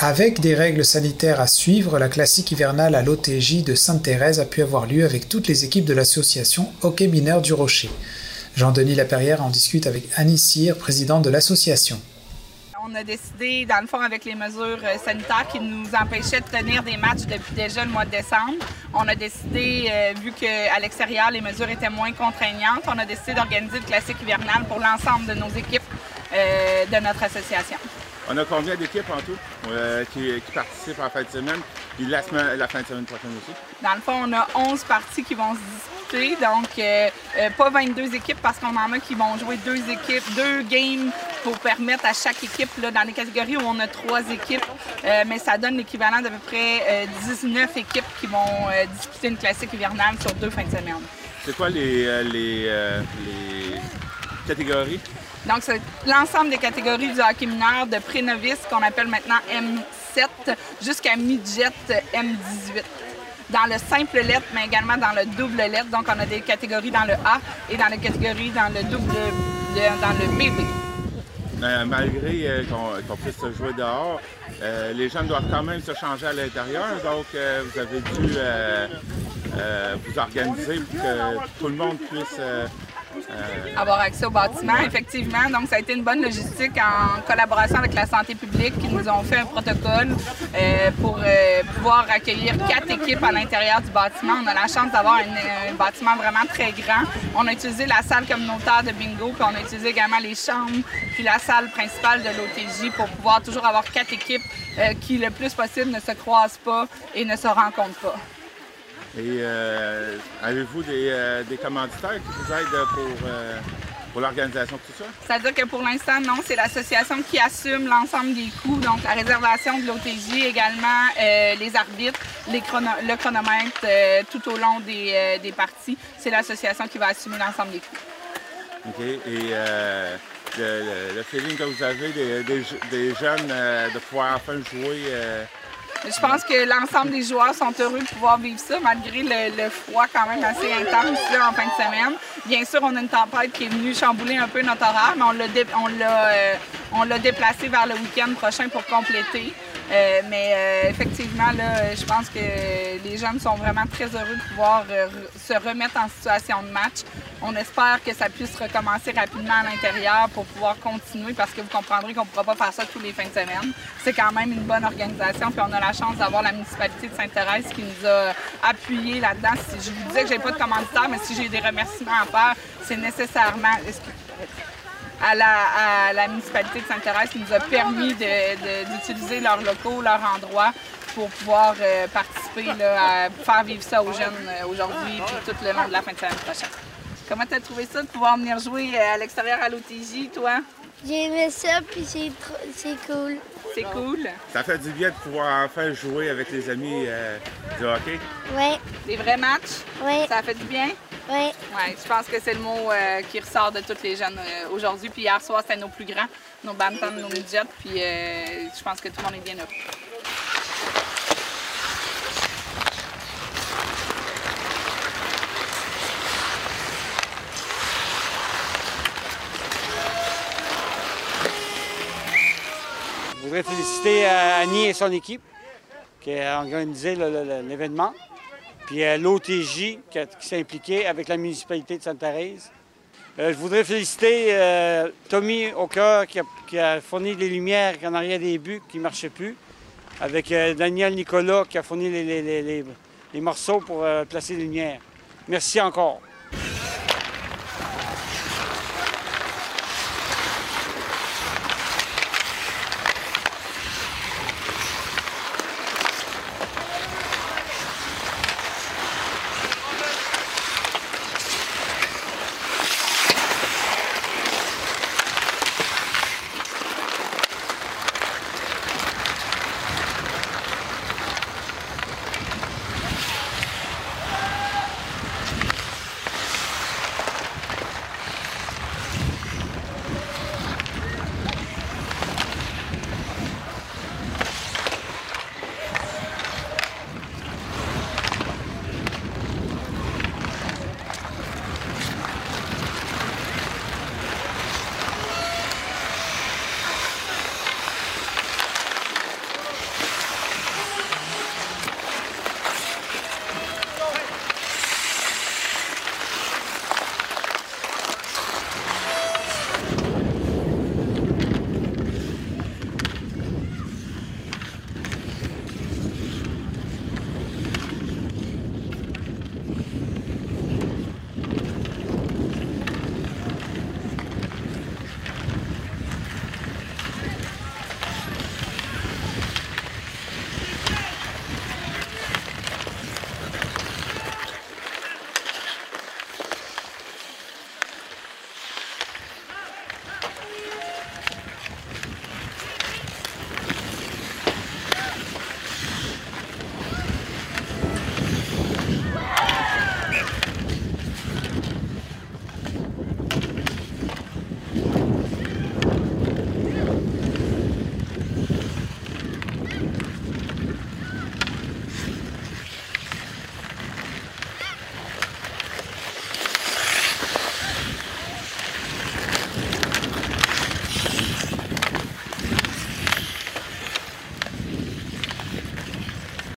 Avec des règles sanitaires à suivre, la classique hivernale à l'OTJ de Sainte-Thérèse a pu avoir lieu avec toutes les équipes de l'association Hockey Mineur du Rocher. Jean-Denis Laperrière en discute avec Annie Cyr, présidente de l'association. On a décidé, dans le fond, avec les mesures euh, sanitaires qui nous empêchaient de tenir des matchs depuis déjà le mois de décembre, on a décidé, euh, vu qu'à l'extérieur, les mesures étaient moins contraignantes, on a décidé d'organiser le classique hivernal pour l'ensemble de nos équipes euh, de notre association. On a combien d'équipes en tout euh, qui, participent en fin de semaine, puis la, la fin de semaine prochaine aussi? Dans le fond, on a 11 parties qui vont se disputer, donc euh, euh, pas 22 équipes parce qu'on en a qui vont jouer deux équipes, deux games pour permettre à chaque équipe, là, dans les catégories où on a trois équipes, mais ça donne l'équivalent d'à peu près 19 équipes qui vont disputer une classique hivernale sur deux fins de semaine. C'est quoi les, les catégories? Donc, c'est l'ensemble des catégories du hockey mineur de pré-novice qu'on appelle maintenant M7 jusqu'à midget M18 dans le simple lettre, mais également dans le double lettre. Donc, on a des catégories dans le A et dans les catégories dans le double, dans le BB. Euh, malgré euh, qu'on puisse se jouer dehors, euh, les jeunes doivent quand même se changer à l'intérieur. Donc, vous avez dû vous organiser pour que tout le monde puisse avoir accès au bâtiment, effectivement. Donc, ça a été une bonne logistique en collaboration avec la santé publique qui nous ont fait un protocole euh, pour euh, pouvoir accueillir quatre équipes à l'intérieur du bâtiment. On a la chance d'avoir un, bâtiment vraiment très grand. On a utilisé la salle communautaire de bingo, puis on a utilisé également les chambres, puis la salle principale de l'OTJ pour pouvoir toujours avoir quatre équipes qui, le plus possible, ne se croisent pas et ne se rencontrent pas. Et euh, avez-vous des, euh, des, commanditaires qui vous aident pour, euh, pour l'organisation de tout ça? C'est-à-dire que pour l'instant, non, c'est l'association qui assume l'ensemble des coûts, donc la réservation de l'OTJ, également les arbitres, les le chronomètre tout au long des, des parties. C'est l'association qui va assumer l'ensemble des coûts. OK. Et le, le, feeling que vous avez des jeunes de pouvoir enfin jouer je pense que l'ensemble des joueurs sont heureux de pouvoir vivre ça, malgré le, froid quand même assez intense en fin de semaine. Bien sûr, on a une tempête qui est venue chambouler un peu notre horaire, mais on l'a, euh, déplacé vers le week-end prochain pour compléter. Euh, mais euh, effectivement, là, je pense que les jeunes sont vraiment très heureux de pouvoir se remettre en situation de match. On espère que ça puisse recommencer rapidement à l'intérieur pour pouvoir continuer parce que vous comprendrez qu'on ne pourra pas faire ça tous les fins de semaine. C'est quand même une bonne organisation. Puis on a la chance d'avoir la municipalité de Sainte-Thérèse qui nous a appuyés là-dedans. je vous disais que j'ai pas de commanditaire, mais si j'ai des remerciements à faire, c'est nécessairement à la, la, municipalité de Sainte-Thérèse qui nous a permis d'utiliser leurs locaux, leur endroit pour pouvoir euh, participer à faire vivre ça aux jeunes euh, aujourd'hui et tout le long de la fin de semaine prochaine. Comment t'as trouvé ça de pouvoir venir jouer euh, à l'extérieur à l'OTJ, toi? J'ai aimé ça, puis c'est cool. C'est cool. Ça fait du bien de pouvoir enfin jouer avec les amis euh, du hockey? Oui. Des vrais matchs? Oui. Ça fait du bien? Oui. Oui, je pense que c'est le mot euh, qui ressort de tous les jeunes aujourd'hui. Puis hier soir, c'était nos plus grands, nos bantams, nos midgets. Puis je pense que tout le monde est bien heureux. Je voudrais féliciter euh, Annie et son équipe qui a organisé l'événement, puis euh, l'OTJ qui, s'est impliqué avec la municipalité de Sainte-Thérèse. Euh, je voudrais féliciter Tommy Oka qui a, fourni les lumières en arrière des buts qui ne marchaient plus, avec Daniel Nicolas qui a fourni les morceaux pour placer les lumières. Merci encore.